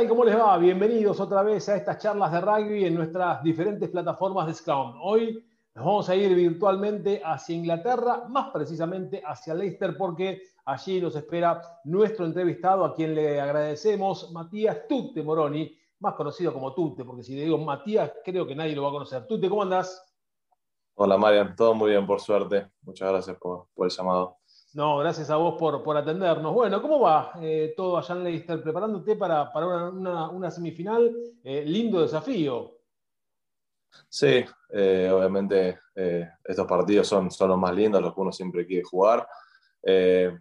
Hola, hola, ¿qué tal? ¿Cómo les va? Bienvenidos otra vez a estas charlas de rugby en nuestras diferentes plataformas de Scrum. Hoy nos vamos a ir virtualmente hacia Inglaterra, más precisamente hacia Leicester, porque allí nos espera nuestro entrevistado, a quien le agradecemos, Matías Tutte Moroni, más conocido como Tutte, porque si le digo Matías, creo que nadie lo va a conocer. Tutte, ¿cómo andás? Hola, Marian, todo muy bien, por suerte. Muchas gracias por, por el llamado. No, gracias a vos por, atendernos. Bueno, ¿cómo va eh, todo allá en Leicester? Preparándote para, una, semifinal. Eh, lindo desafío. Sí, eh, obviamente estos partidos son, son los más lindos, los que uno siempre quiere jugar.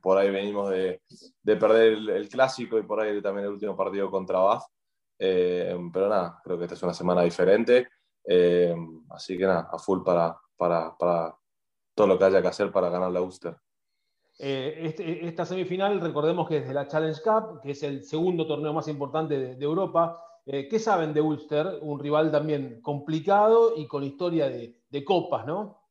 por ahí venimos de, perder el, clásico y por ahí también el último partido contra Bath. pero nada, creo que esta es una semana diferente. así que nada, a full para, para, para todo lo que haya que hacer para ganar la Ulster. Eh, este, esta semifinal, recordemos que es de la Challenge Cup, que es el segundo torneo más importante de, Europa. Eh, ¿Qué saben de Ulster? Un rival también complicado y con historia de, copas, ¿no?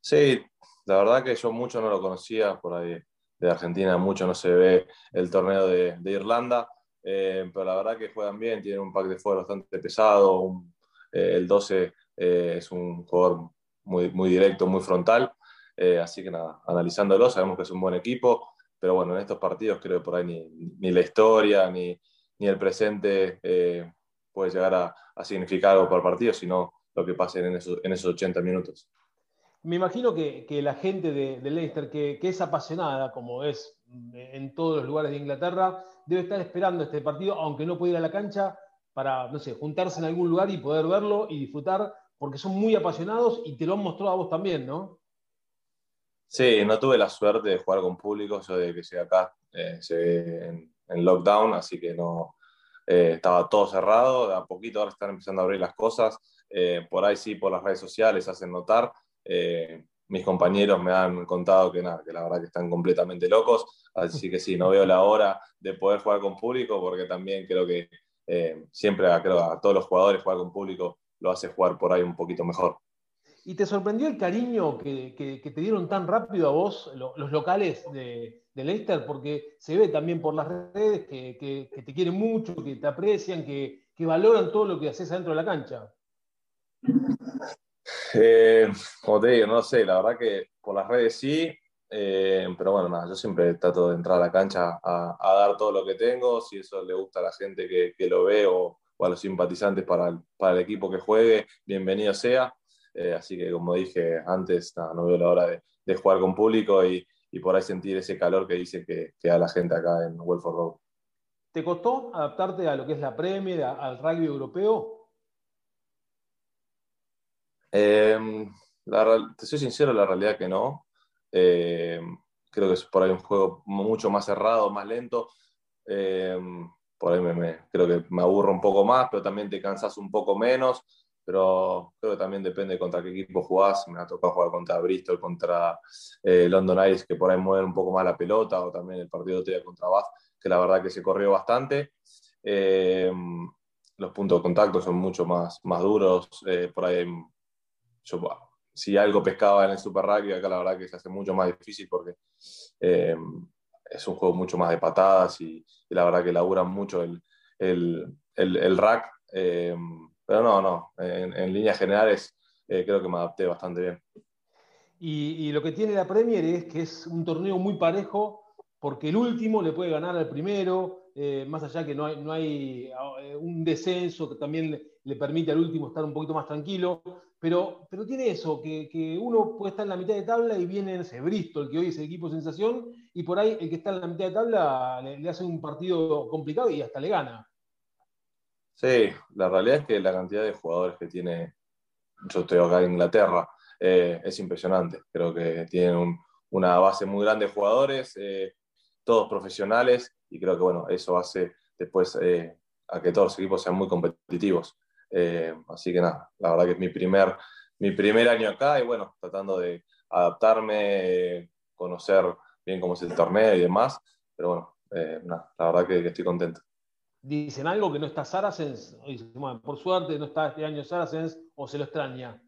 Sí, la verdad que yo mucho no lo conocía por ahí de Argentina, mucho no se ve el torneo de, Irlanda, eh, pero la verdad que juegan bien, tienen un pack de fuego bastante pesado, el 12 es un jugador muy, muy directo, muy frontal. Eh, así que nada, analizándolo, sabemos que es un buen equipo, pero bueno, en estos partidos creo que por ahí ni, la historia ni, el presente eh, puede llegar a, significar algo el partido, sino lo que pase en esos, en esos 80 minutos. Me imagino que, la gente de, Leicester, que, es apasionada, como es en todos los lugares de Inglaterra, debe estar esperando este partido, aunque no pueda ir a la cancha, para, no sé, juntarse en algún lugar y poder verlo y disfrutar, porque son muy apasionados y te lo han mostrado a vos también, ¿no? Sí, no tuve la suerte de jugar con público, yo de que llegué acá eh, en, lockdown, así que no eh, estaba todo cerrado, a poquito ahora están empezando a abrir las cosas, eh, por ahí sí, por las redes sociales hacen notar, mis compañeros me han contado que nada, que la verdad que están completamente locos, así que sí, no veo la hora de poder jugar con público, porque también creo que siempre creo, a todos los jugadores jugar con público lo hace jugar por ahí un poquito mejor. ¿Y te sorprendió el cariño que, te dieron tan rápido a vos los locales de, Leicester? Porque se ve también por las redes que, te quieren mucho, que te aprecian, que, valoran todo lo que haces adentro de la cancha. Eh, no sé, la verdad que por las redes sí, eh, pero bueno, nada, yo siempre trato de entrar a la cancha a, dar todo lo que tengo, si eso le gusta a la gente que, lo ve o, a los simpatizantes para el equipo que juegue, bienvenido sea. Eh, así que, como dije antes, no, veo la hora de, jugar con público y, por ahí sentir ese calor que dice que, da la gente acá en Welford Road. ¿Te costó adaptarte a lo que es la Premier, al rugby europeo? Em, te soy sincero, la realidad que no. Em, creo que es por ahí un juego mucho más cerrado, más lento. Em, por ahí me, creo que me aburro un poco más, pero también te cansas un poco menos pero creo que también depende contra qué equipo jugás. Me ha tocado jugar contra Bristol, contra eh, London Ice, que por ahí mueven un poco más la pelota, o también el partido de contra Bath, que la verdad que se corrió bastante. Eh, los puntos de contacto son mucho más, más duros. Eh, por ahí, si algo pescaba en el Super Rugby, acá la verdad que se hace mucho más difícil porque es un juego mucho más de patadas y, la verdad que laburan mucho el, el, el, el rack. Pero no, no, en, líneas generales eh, creo que me adapté bastante bien. Y, lo que tiene la Premier es que es un torneo muy parejo, porque el último le puede ganar al primero, eh, más allá que no hay, no hay eh, un descenso que también le, permite al último estar un poquito más tranquilo, pero, pero tiene eso, que, uno puede estar en la mitad de tabla y viene ese Bristol, que hoy es el equipo sensación, y por ahí el que está en la mitad de tabla le hace un partido complicado y hasta le gana. Sí, la realidad es que la cantidad de jugadores que tiene, yo estoy acá en Inglaterra, eh, es impresionante. Creo que tienen una base muy grande de jugadores, eh, todos profesionales, y creo que bueno, eso hace después eh, a que todos los equipos sean muy competitivos. así que nada, la verdad que es mi primer, mi primer año acá y bueno, tratando de adaptarme, conocer bien cómo es el torneo y demás, pero bueno, nada, la verdad que estoy contento dicen algo que no está Saracens, por suerte no está este año Saracens, o se lo extraña.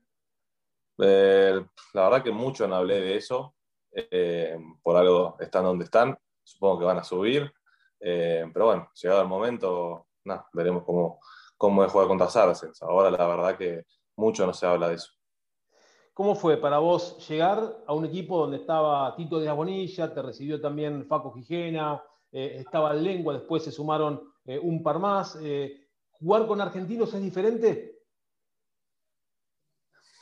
Eh, la verdad que mucho no hablé de eso, eh, por algo están donde están, supongo que van a subir, pero bueno, llegado el momento, nada, veremos cómo, cómo es jugar contra Saracens. Ahora la verdad que mucho no se habla de eso. ¿Cómo fue para vos llegar a un equipo donde estaba Tito de la Bonilla, te recibió también Faco Gijena, eh, estaba Lengua, después se sumaron eh, un par más? Eh, ¿Jugar con argentinos es diferente?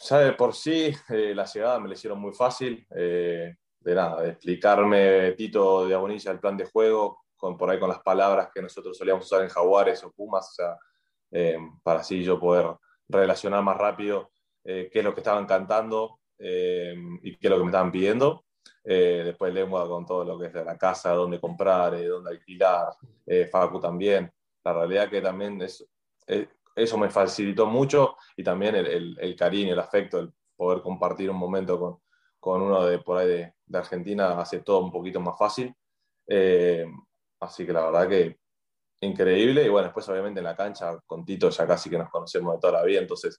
Ya de por sí, la llegada me la hicieron muy fácil. de nada, de explicarme Tito de Abonilla el plan de juego, por ahí con las palabras que nosotros solíamos usar en Jaguares o Pumas, o sea, para así yo poder relacionar más rápido qué es lo que estaban cantando y qué es lo que me estaban pidiendo. Eh, después lengua con todo lo que es de la casa, dónde comprar, eh, dónde alquilar, eh, Facu también. La realidad que también es, eso me facilitó mucho y también el, cariño, el afecto, el poder compartir un momento con, con uno de por ahí de, de, Argentina hace todo un poquito más fácil. así que la verdad que increíble y bueno, después obviamente en la cancha con Tito ya casi que nos conocemos de toda la vida, entonces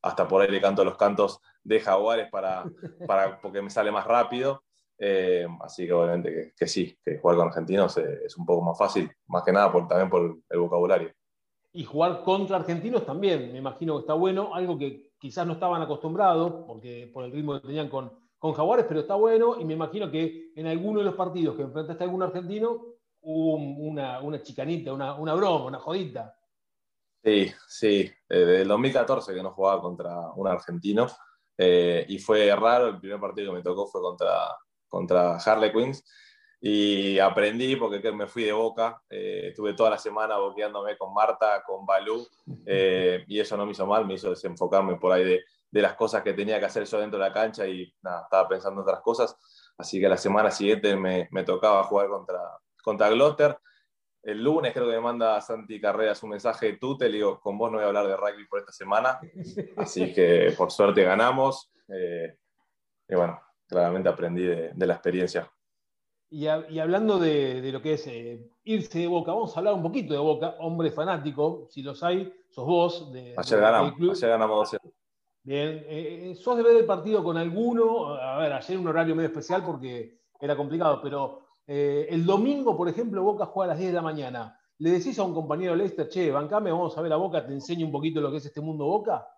hasta por ahí le canto los cantos de Jaguares para, para, porque me sale más rápido. Eh, así que obviamente que, sí, que jugar con argentinos es, un poco más fácil, más que nada por, también por el vocabulario. Y jugar contra argentinos también, me imagino que está bueno, algo que quizás no estaban acostumbrados porque, por el ritmo que tenían con, con Jaguares, pero está bueno y me imagino que en alguno de los partidos que enfrentaste a algún argentino hubo una, una chicanita, una, una broma, una jodita. Sí, sí, desde el 2014 que no jugaba contra un argentino. Eh, y fue raro, el primer partido que me tocó fue contra, contra Harley Queens y aprendí porque me fui de boca, eh, estuve toda la semana boqueándome con Marta, con Balú eh, y eso no me hizo mal, me hizo desenfocarme por ahí de, de, las cosas que tenía que hacer yo dentro de la cancha y nada, estaba pensando en otras cosas, así que la semana siguiente me, me tocaba jugar contra, contra Gloucester el lunes creo que me manda Santi Carreras un mensaje de tú, te digo, con vos no voy a hablar de rugby por esta semana, así que por suerte ganamos. Eh, y bueno, claramente aprendí de, la experiencia. Y, hablando de, lo que es eh, irse de Boca, vamos a hablar un poquito de Boca, hombre fanático, si los hay, sos vos. De, ayer, ganamos, ayer ganamos 12. Bien, eh, ¿sos de ver el partido con alguno? A ver, ayer un horario medio especial porque era complicado, pero eh, el domingo, por ejemplo, Boca juega a las 10 de la mañana. ¿Le decís a un compañero Leicester, che, bancame, vamos a ver a Boca, te enseño un poquito lo que es este mundo Boca?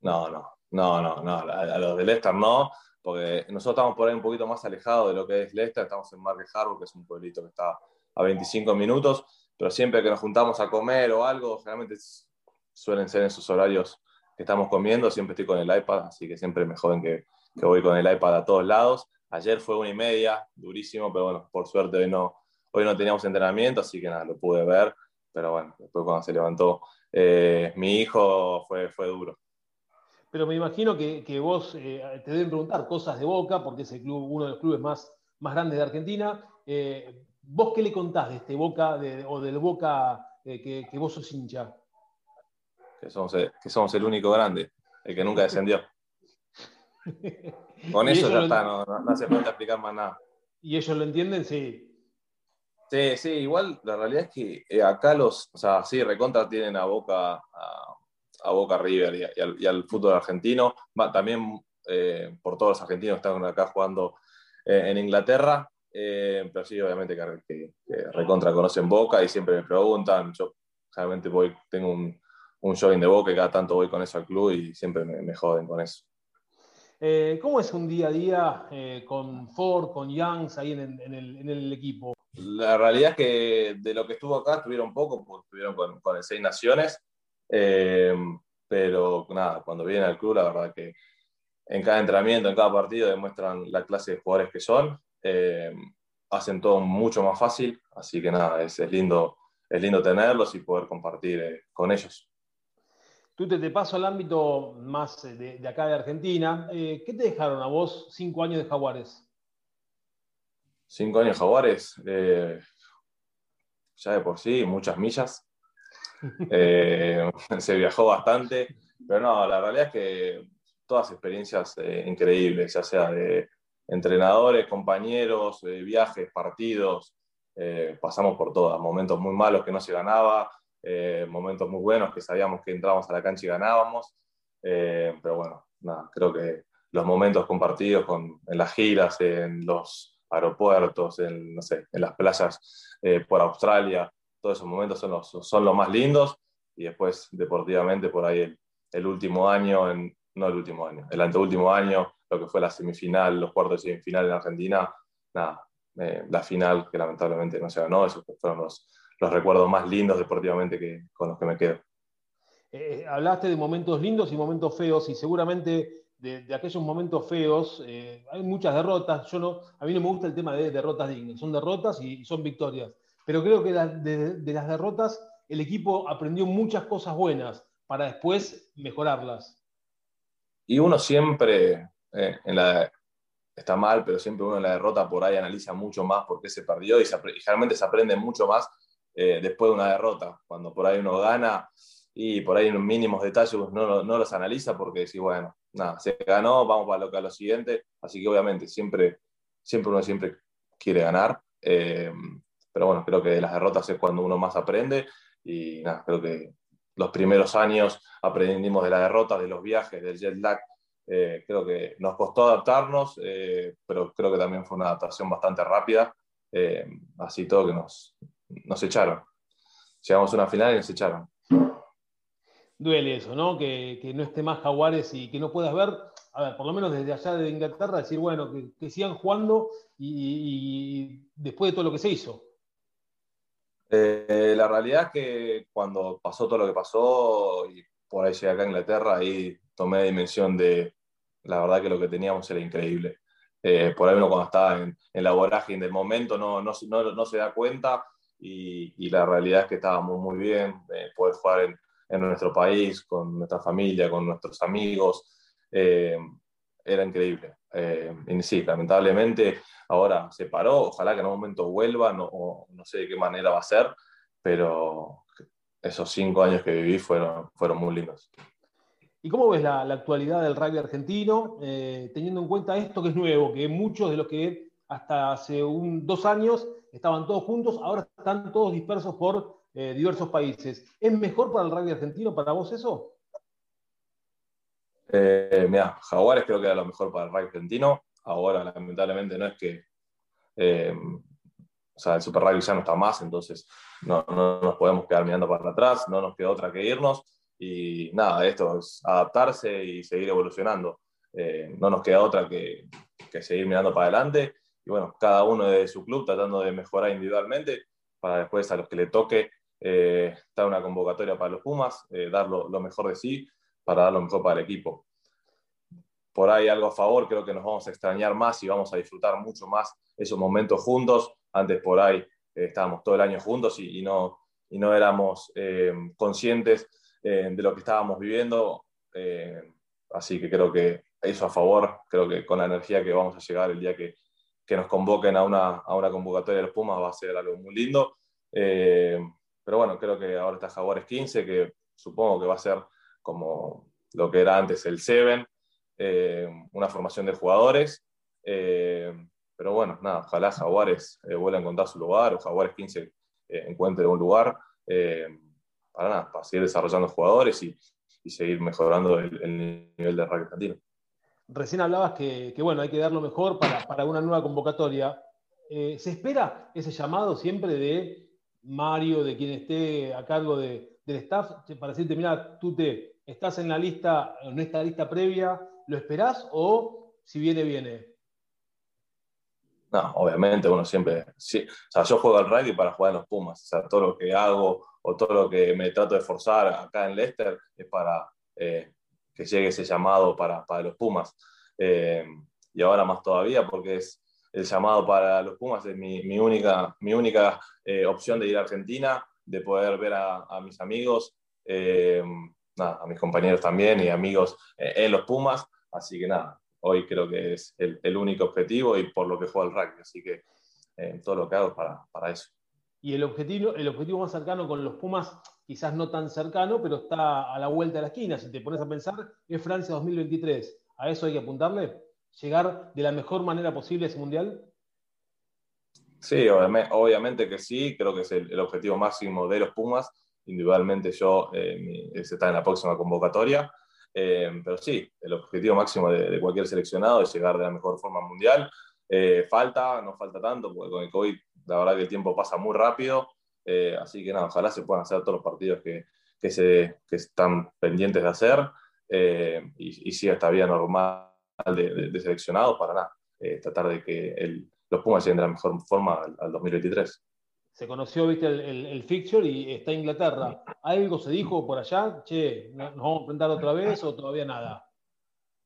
No, no, no, no, no. A, los de Leicester no, porque nosotros estamos por ahí un poquito más alejados de lo que es Leicester, estamos en Market Harbour, que es un pueblito que está a 25 minutos, pero siempre que nos juntamos a comer o algo, generalmente suelen ser en esos horarios que estamos comiendo, siempre estoy con el iPad, así que siempre me joden que, que voy con el iPad a todos lados. Ayer fue una y media, durísimo, pero bueno, por suerte hoy no, hoy no teníamos entrenamiento, así que nada, lo pude ver. Pero bueno, después cuando se levantó eh, mi hijo fue, fue duro. Pero me imagino que, vos eh, te deben preguntar cosas de Boca, porque es el club, uno de los clubes más, más grandes de Argentina. Eh, ¿Vos qué le contás de este Boca o del Boca que, que, vos sos hincha? Que somos, que somos el único grande, el que nunca descendió. Con eso ya está, no, hace falta explicar más nada. ¿Y ellos lo entienden? Sí. Sí, sí, igual la realidad es que eh, acá los, o sea, sí, recontra tienen a Boca, a, Boca River y, al, fútbol argentino, también eh, por todos los argentinos que están acá jugando eh, en Inglaterra, pero sí, obviamente que, recontra conocen Boca y siempre me preguntan, yo realmente voy, tengo un, un jogging de Boca y cada tanto voy con eso al club y siempre me joden con eso. Eh, ¿Cómo es un día a día eh, con Ford, con Youngs ahí en, el, equipo? La realidad es que de lo que estuvo acá estuvieron poco, porque estuvieron con, el Seis Naciones, eh, pero nada, cuando vienen al club, la verdad que en cada entrenamiento, en cada partido, demuestran la clase de jugadores que son, hacen todo mucho más fácil, así que nada, es, lindo, es lindo tenerlos y poder compartir con ellos. Tú te, paso al ámbito más de, acá de Argentina. Eh, ¿Qué te dejaron a vos cinco años de Jaguares? Cinco años de Jaguares, eh, ya de por sí, muchas millas. Eh, se viajó bastante, pero no, la realidad es que todas experiencias increíbles, ya sea de entrenadores, compañeros, viajes, partidos, pasamos por todas, momentos muy malos que no se ganaba, eh, momentos muy buenos que sabíamos que entrábamos a la cancha y ganábamos. Eh, pero bueno, nada, creo que los momentos compartidos con, en las giras, en los aeropuertos, en, no sé, en las playas eh, por Australia, todos esos momentos son los, son los más lindos y después deportivamente por ahí el, último año, en, no el último año, el anteúltimo año, lo que fue la semifinal, los cuartos de semifinal en Argentina, nada, eh, la final que lamentablemente no se ganó, esos fueron los, los recuerdos más lindos deportivamente que, con los que me quedo. Eh, hablaste de momentos lindos y momentos feos y seguramente de, aquellos momentos feos eh, hay muchas derrotas. Yo no, a mí no me gusta el tema de derrotas dignas, son derrotas y, son victorias. Pero creo que de, las derrotas el equipo aprendió muchas cosas buenas para después mejorarlas. Y uno siempre, eh, en la, está mal, pero siempre uno en la derrota por ahí analiza mucho más por qué se perdió y, generalmente se aprende mucho más después de una derrota. Cuando por ahí uno gana, y por ahí en mínimos detalles no, no los analiza porque decís, bueno, nada, se ganó, vamos para lo, que lo siguiente, así que obviamente siempre, siempre uno siempre quiere ganar, eh, pero bueno, creo que de las derrotas es cuando uno más aprende y nada, creo que los primeros años aprendimos de las derrotas, de los viajes, del jet lag, eh, creo que nos costó adaptarnos, eh, pero creo que también fue una adaptación bastante rápida, así todo que nos, nos echaron. Llegamos a una final y nos echaron duele eso, ¿no? Que, no esté más Jaguares y que no puedas ver, a ver, por lo menos desde allá de Inglaterra, decir, bueno, que, sigan jugando y, después de todo lo que se hizo. Eh, la realidad es que cuando pasó todo lo que pasó y por ahí llegué acá a Inglaterra, ahí tomé dimensión de, la verdad que lo que teníamos era increíble. Eh, por ahí uno cuando está en, la vorágine del momento no, no, no, se da cuenta y, la realidad es que estábamos muy bien, eh, poder jugar en, en nuestro país, con nuestra familia, con nuestros amigos. Eh, era increíble. Eh, y sí, lamentablemente ahora se paró, ojalá que en algún momento vuelva, no, no sé de qué manera va a ser, pero esos cinco años que viví fueron, fueron muy lindos. ¿Y cómo ves la, actualidad del rugby argentino, eh, teniendo en cuenta esto que es nuevo, que muchos de los que hasta hace un, dos años estaban todos juntos, ahora están todos dispersos por eh, diversos países. ¿Es mejor para el rugby argentino, para vos eso? Eh, mira, Jaguares creo que era lo mejor para el rugby argentino. Ahora, lamentablemente, no es que. Eh, o sea, el Super Rugby ya no está más, entonces no, nos podemos quedar mirando para atrás, no nos queda otra que irnos. Y nada, esto es adaptarse y seguir evolucionando. no nos queda otra que, que seguir mirando para adelante. Y bueno, cada uno de su club tratando de mejorar individualmente para después a los que le toque eh, dar una convocatoria para los Pumas, eh, dar lo, mejor de sí para dar lo mejor para el equipo. Por ahí algo a favor, creo que nos vamos a extrañar más y vamos a disfrutar mucho más esos momentos juntos. Antes por ahí eh, estábamos todo el año juntos y, no, y no éramos conscientes de lo que estábamos viviendo. así que creo que eso a favor, creo que con la energía que vamos a llegar el día que, que nos convoquen a una, a una convocatoria de los Pumas va a ser algo muy lindo. Pero bueno, creo que ahora está Jaguares 15, que supongo que va a ser como lo que era antes el 7, eh, una formación de jugadores. Eh, pero bueno, nada, ojalá Jaguares eh, vuelva a encontrar su lugar o Jaguares 15 encuentre un lugar para nada, para seguir desarrollando jugadores y, seguir mejorando el, nivel de rugby argentino. Recién hablabas que, bueno, hay que dar lo mejor para, para una nueva convocatoria. ¿Se espera ese llamado siempre de Mario, de quien esté a cargo del staff, para decirte, mira, tú te estás en la lista, en esta lista previa, ¿lo esperás o si viene, viene? No, obviamente uno siempre, o sea, yo juego al rugby para jugar en los Pumas, o sea, todo lo que hago o todo lo que me trato de forzar acá en Leicester es para eh, que llegue ese llamado para, los Pumas. Eh, y ahora más todavía porque es, el llamado para los Pumas es mi, única, mi única eh, opción de ir a Argentina, de poder ver a, mis amigos, eh, a mis compañeros también y amigos en los Pumas. Así que nada, hoy creo que es el, único objetivo y por lo que juego el rugby. Así que todo lo que hago para, para eso. Y el objetivo, el objetivo más cercano con los Pumas, quizás no tan cercano, pero está a la vuelta de la esquina. Si te pones a pensar, es Francia 2023. ¿A eso hay que apuntarle? llegar de la mejor manera posible a ese mundial? Sí, obviamente, que sí, creo que es el, objetivo máximo de los Pumas. Individualmente yo eh, está en la próxima convocatoria, eh, pero sí, el objetivo máximo de, cualquier seleccionado es llegar de la mejor forma mundial. Eh, falta, no falta tanto, porque con el COVID la verdad que el tiempo pasa muy rápido, eh, así que nada, ojalá se puedan hacer todos los partidos que, que, se, que están pendientes de hacer eh, y, y siga esta vida normal de, de, seleccionados para nada, tratar de que el, los Pumas lleguen de la mejor forma al, 2023. Se conoció, viste, el, el, el, fixture y está Inglaterra. ¿Algo se dijo por allá? Che, ¿nos vamos a enfrentar otra vez o todavía nada?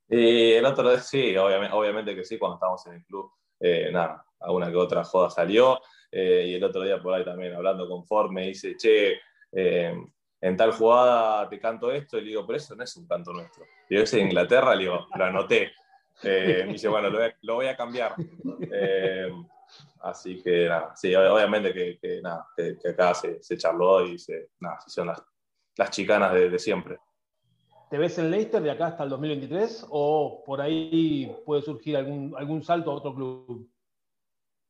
Y el otro día sí, obviamente, obviamente que sí, cuando estábamos en el club, eh, nada, alguna que otra joda salió. Eh, y el otro día por ahí también hablando con Ford me dice, che, eh, en tal jugada te canto esto, y le digo, pero eso no es un canto nuestro. Y yo, ese de Inglaterra, le digo, lo anoté. me dice, bueno, lo voy a, cambiar. así que nada, sí, obviamente que, nada, que, acá se, charló y se, nada, se hicieron las, las chicanas de, de siempre. ¿Te ves en Leicester de acá hasta el 2023 o por ahí puede surgir algún, algún salto a otro club?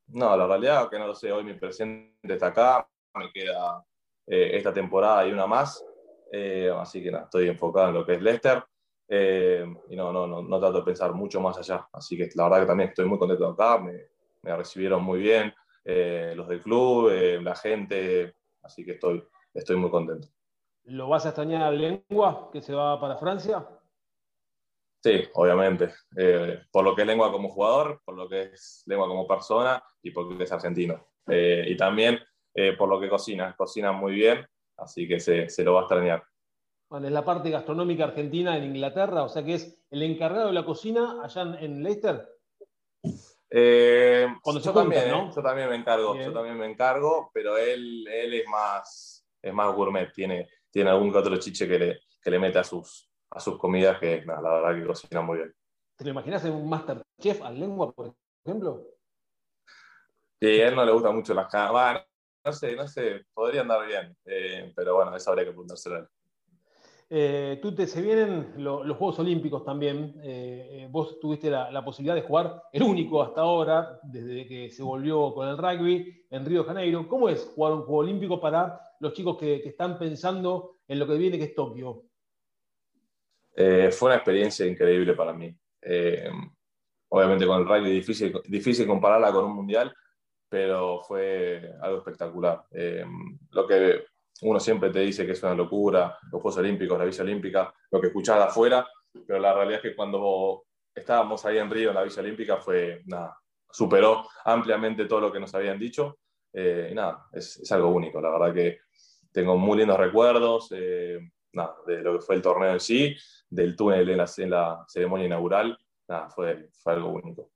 No, la realidad es que no lo sé. Hoy mi presente está acá, me queda eh, esta temporada y una más. Eh, así que nada, estoy enfocado en lo que es Leicester eh, y no, no, no, no, trato de pensar mucho más allá. Así que la verdad que también estoy muy contento acá, me, me recibieron muy bien los del club, la gente, así que estoy, estoy muy contento. ¿Lo vas a extrañar a Lengua, que se va para Francia? Sí, obviamente. Eh, por lo que es Lengua como jugador, por lo que es Lengua como persona y porque es argentino. Eh, y también eh, por lo que cocina. Cocina muy bien, así que se, se, lo va a extrañar. Bueno, es la parte gastronómica argentina en Inglaterra, o sea que es el encargado de la cocina allá en Leicester. Cuando yo, también, ¿no? yo también me encargo, yo también me encargo, pero él, él es más, es más gourmet, tiene, tiene algún que otro chiche que le, que le mete a sus, a sus comidas, que nada, la verdad que cocina muy bien. ¿Te lo imaginas en un Masterchef al lengua, por ejemplo? Sí, a él no le gusta mucho las carnes. no sé, no sé, podría andar bien, eh, pero bueno, eso habría que preguntárselo a él. Eh, tú te, se vienen lo, los Juegos Olímpicos también. Eh, vos tuviste la, la, posibilidad de jugar, el único hasta ahora, desde que se volvió con el rugby en Río de Janeiro. ¿Cómo es jugar un Juego Olímpico para los chicos que, que están pensando en lo que viene, que es Tokio? Eh, fue una experiencia increíble para mí. Eh, obviamente con el rugby difícil, difícil compararla con un mundial, pero fue algo espectacular. Eh, lo que uno siempre te dice que es una locura, los Juegos Olímpicos, la Villa Olímpica, lo que escuchás de afuera, pero la realidad es que cuando estábamos ahí en Río, en la Villa Olímpica, fue nada, superó ampliamente todo lo que nos habían dicho. Eh, y nada, es, es, algo único. La verdad que tengo muy lindos recuerdos eh, nada, de lo que fue el torneo en sí, del túnel en la, en la ceremonia inaugural. Nada, fue, fue, algo único.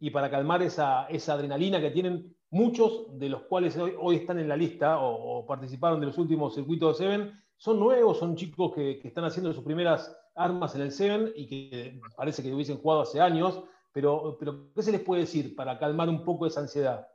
Y para calmar esa, esa, adrenalina que tienen muchos de los cuales hoy, hoy están en la lista o, o, participaron de los últimos circuitos de Seven, son nuevos, son chicos que, que, están haciendo sus primeras armas en el Seven y que parece que hubiesen jugado hace años, pero, pero ¿qué se les puede decir para calmar un poco esa ansiedad?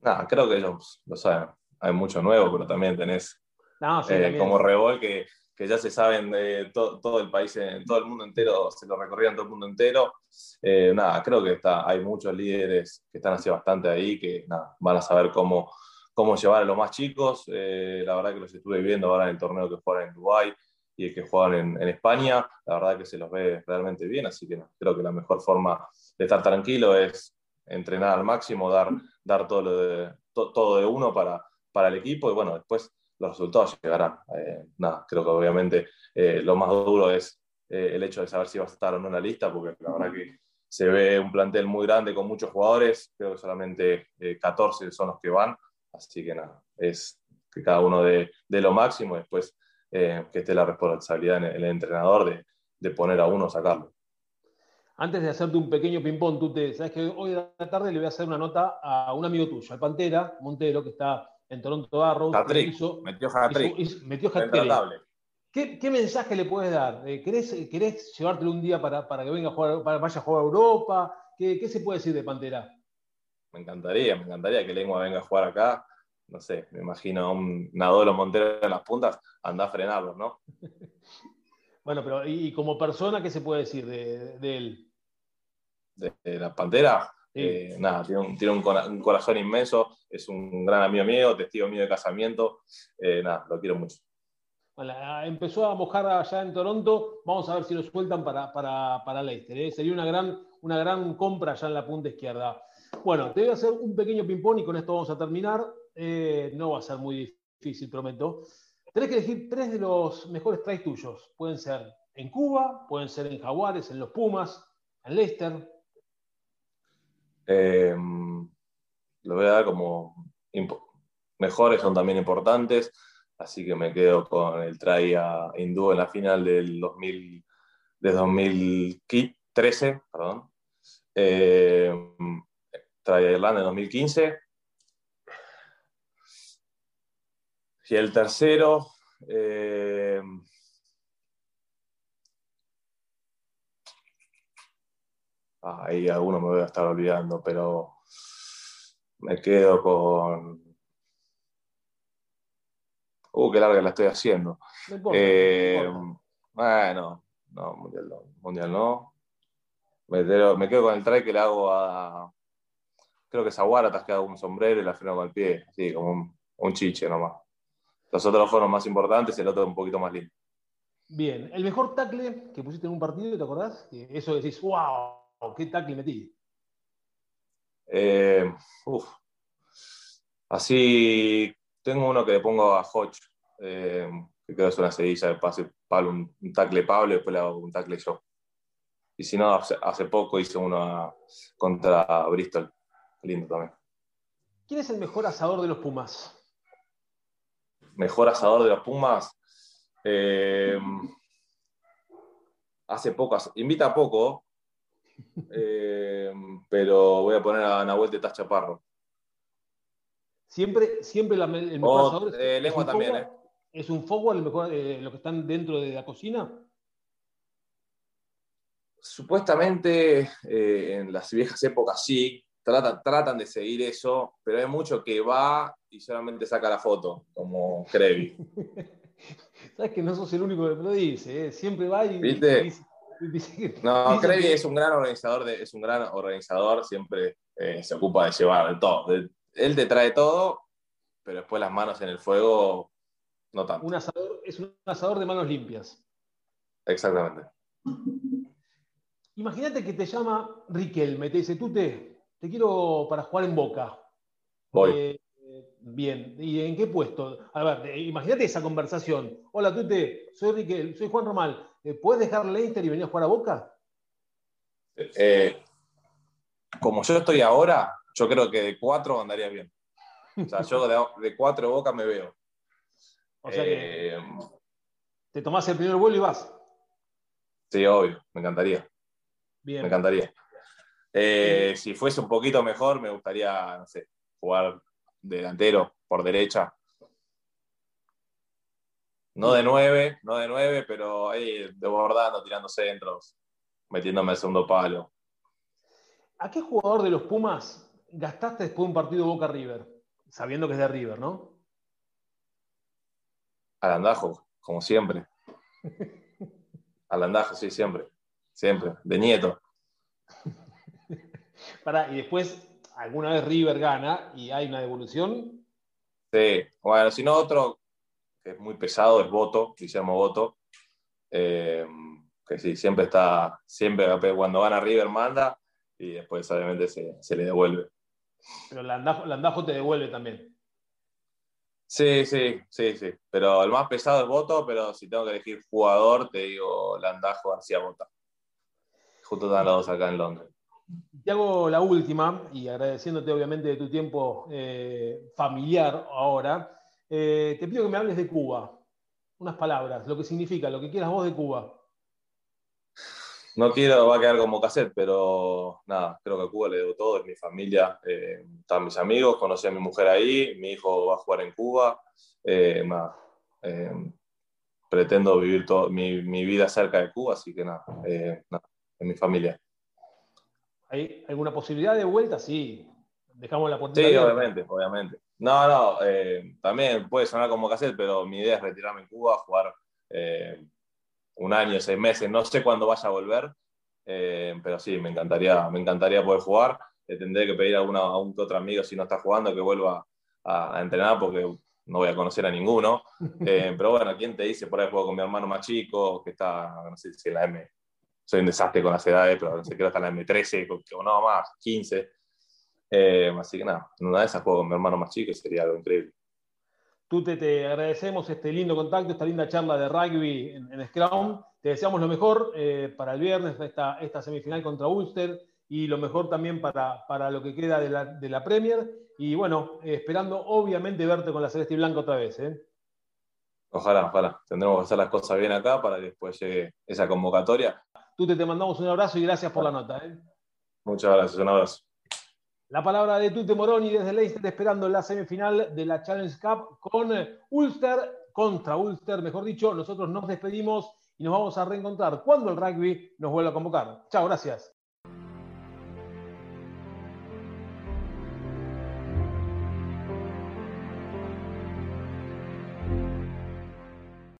Nada, creo que ellos lo saben hay mucho nuevo, pero también tenés no, sí, eh, como Revol que, que, ya se saben de to, todo el país, en todo el mundo entero, se lo recorrían todo el mundo entero. Eh, nada, creo que está, hay muchos líderes que están hace bastante ahí, que nada, van a saber cómo, cómo llevar a los más chicos. Eh, la verdad que los estuve viendo ahora en el torneo que juegan en Dubái y el que juegan en, en, España. La verdad que se los ve realmente bien, así que no, creo que la mejor forma de estar tranquilo es entrenar al máximo, dar, dar todo, lo de, to, todo de uno para para el equipo y bueno, después los resultados llegarán. Eh, nada, creo que obviamente eh, lo más duro es eh, el hecho de saber si vas a estar o no en la lista, porque la verdad que se ve un plantel muy grande con muchos jugadores, creo que solamente 14 son los que van, así que nada, es que cada uno de, de lo máximo y después que esté la responsabilidad en el, en el entrenador de, de, poner a uno, sacarlo. Antes de hacerte un pequeño ping-pong, tú te sabes que hoy de la tarde le voy a hacer una nota a un amigo tuyo, al Pantera Montero, que está en Toronto Arrows. Hizo, metió hat-trick. Metió hat ¿Qué, ¿Qué, mensaje le puedes dar? Eh, ¿Querés, ¿Querés, llevártelo un día para, para que venga a jugar, para vaya a jugar a Europa? ¿Qué, ¿Qué, se puede decir de Pantera? Me encantaría, me encantaría que Lengua venga a jugar acá. No sé, me imagino a un Nadolo Montero en las puntas, anda a frenarlos, ¿no? bueno, pero ¿y como persona qué se puede decir de, de él? ¿De, de la Pantera? Sí. Eh, nada, tiene, un, tiene un, un, corazón inmenso, es un gran amigo mío, testigo mío de casamiento, eh, nada, lo quiero mucho. Bueno, empezó a mojar allá en Toronto, vamos a ver si lo sueltan para, para, para Leicester. ¿eh? Sería una gran, una gran compra ya en la punta izquierda. Bueno, te voy a hacer un pequeño ping-pong y con esto vamos a terminar. No va a ser muy difícil, prometo. Tenés que elegir tres de los mejores tries tuyos. Pueden ser en Cuba, pueden ser en Jaguares, en los Pumas, en Leicester. Eh, lo voy a dar como mejores, son también importantes, así que me quedo con el try a Hindú en la final del 2000, de 2013, perdón. Eh, try a Irlanda en 2015. Y el tercero, eh, ahí alguno me voy a estar olvidando, pero me quedo con. Uh, qué larga la estoy haciendo. Eh, bueno, no, mundial no. Mundial no. Me, quedo con el try que le hago a. Creo que es a Guaratas que hago un sombrero y la freno con el pie. Así, como un, chiche nomás. Los otros fueron más importantes y el otro un poquito más lindo. Bien, el mejor tackle que pusiste en un partido, ¿te acordás? Eso decís, wow, qué tackle metí. Eh, Así, tengo uno que le pongo a Hodge, eh, que creo que es una sedilla de pase, Pablo, un, tackle Pablo y después le hago un tackle yo. Y si no, hace, poco hice uno contra Bristol, lindo también. ¿Quién es el mejor asador de los Pumas? Mejor asador de los Pumas. Eh, hace poco, invita poco, eh, pero voy a poner a Nahuel de Tachaparro. Siempre, siempre el mejor asador lengua también, ¿eh? ¿Es un forward el mejor, eh, lo que están dentro de la cocina? Supuestamente eh, en las viejas épocas sí, tratan, tratan de seguir eso, pero hay mucho que va y solamente saca la foto, como Crevi. Sabes que no sos el único que lo dice, siempre va y, ¿Viste? no, Crevi es un gran organizador, es un gran organizador, siempre se ocupa de llevar de todo, él te trae todo, pero después las manos en el fuego no tanto. Un asador, es un asador de manos limpias. Exactamente. Imagínate que te llama Riquelme, te dice, tú te, te quiero para jugar en Boca. Voy. Eh, bien, ¿y en qué puesto? A ver, imagínate esa conversación. Hola, Tute, soy Riquel, soy Juan Romal. Eh, ¿Puedes dejar Leicester y venir a jugar a Boca? Eh, como yo estoy ahora, yo creo que de cuatro andaría bien. O sea, yo de, cuatro bocas me veo. O sea que eh, te tomás el primer vuelo y vas. Sí, obvio, me encantaría. Bien. Me encantaría. Eh, si fuese un poquito mejor, me gustaría, no sé, jugar delantero por derecha. No de nueve, no de nueve, pero ahí desbordando, tirando centros, metiéndome el segundo palo. ¿A qué jugador de los Pumas gastaste después de un partido Boca River, sabiendo que es de River, ¿no? Al andajo, como siempre. Al andajo, sí, siempre. Siempre. De nieto. Para, y después, alguna vez River gana y hay una devolución. Sí, bueno, si no, otro que es muy pesado es Voto, Guillermo Voto. Eh, que sí, siempre está, siempre cuando gana River manda y después obviamente se le devuelve. Pero Landajo, te devuelve también. Sí, sí, sí, sí. Pero el más pesado es Voto, pero si tengo que elegir jugador, te digo Landajo García Bota. Justo están los dos acá en Londres. Te hago la última, y agradeciéndote obviamente de tu tiempo eh, familiar ahora, eh, te pido que me hables de Cuba. Unas palabras, lo que significa, lo que quieras vos de Cuba. No quiero, va a quedar como cassette, pero nada, creo que a Cuba le debo todo, es mi familia, eh, están mis amigos, conocí a mi mujer ahí, mi hijo va a jugar en Cuba, eh, eh, pretendo vivir todo, mi, vida cerca de Cuba, así que nada, nada, es mi familia. ¿Hay alguna posibilidad de vuelta? Sí, dejamos la puerta. Sí, obviamente, obviamente. No, no, también puede sonar como cassette, pero mi idea es retirarme en Cuba, jugar un año, seis meses, no sé cuándo vaya a volver, eh, pero sí, me encantaría, me encantaría poder jugar. Le tendré que pedir a, alguna, a un otro amigo, si no está jugando, que vuelva a, entrenar, porque no voy a conocer a ninguno. Eh, pero bueno, ¿quién te dice? Por ahí juego con mi hermano más chico, que está, no sé si en la M6, soy un desastre con las edades, pero no sé, creo que hasta la M13, o no más, 15. Eh, así que nada, en una de esas juego con mi hermano más chico y sería algo increíble. Tú te, agradecemos este lindo contacto, esta linda charla de rugby en, Scrum. Te deseamos lo mejor eh, para el viernes, esta, esta semifinal contra Ulster y lo mejor también para, para lo que queda de la, de la Premier. Y bueno, esperando obviamente verte con la Celeste y Blanca otra vez. ¿eh? Ojalá, ojalá. Tendremos que hacer las cosas bien acá para que después llegue esa convocatoria. Tú te, te mandamos un abrazo y gracias por la nota. ¿eh? Muchas gracias, un abrazo. La palabra de Tute Moroni desde Leicester esperando la semifinal de la Challenge Cup con Ulster, contra Ulster, mejor dicho. Nosotros nos despedimos y nos vamos a reencontrar cuando el rugby nos vuelva a convocar. Chao, gracias.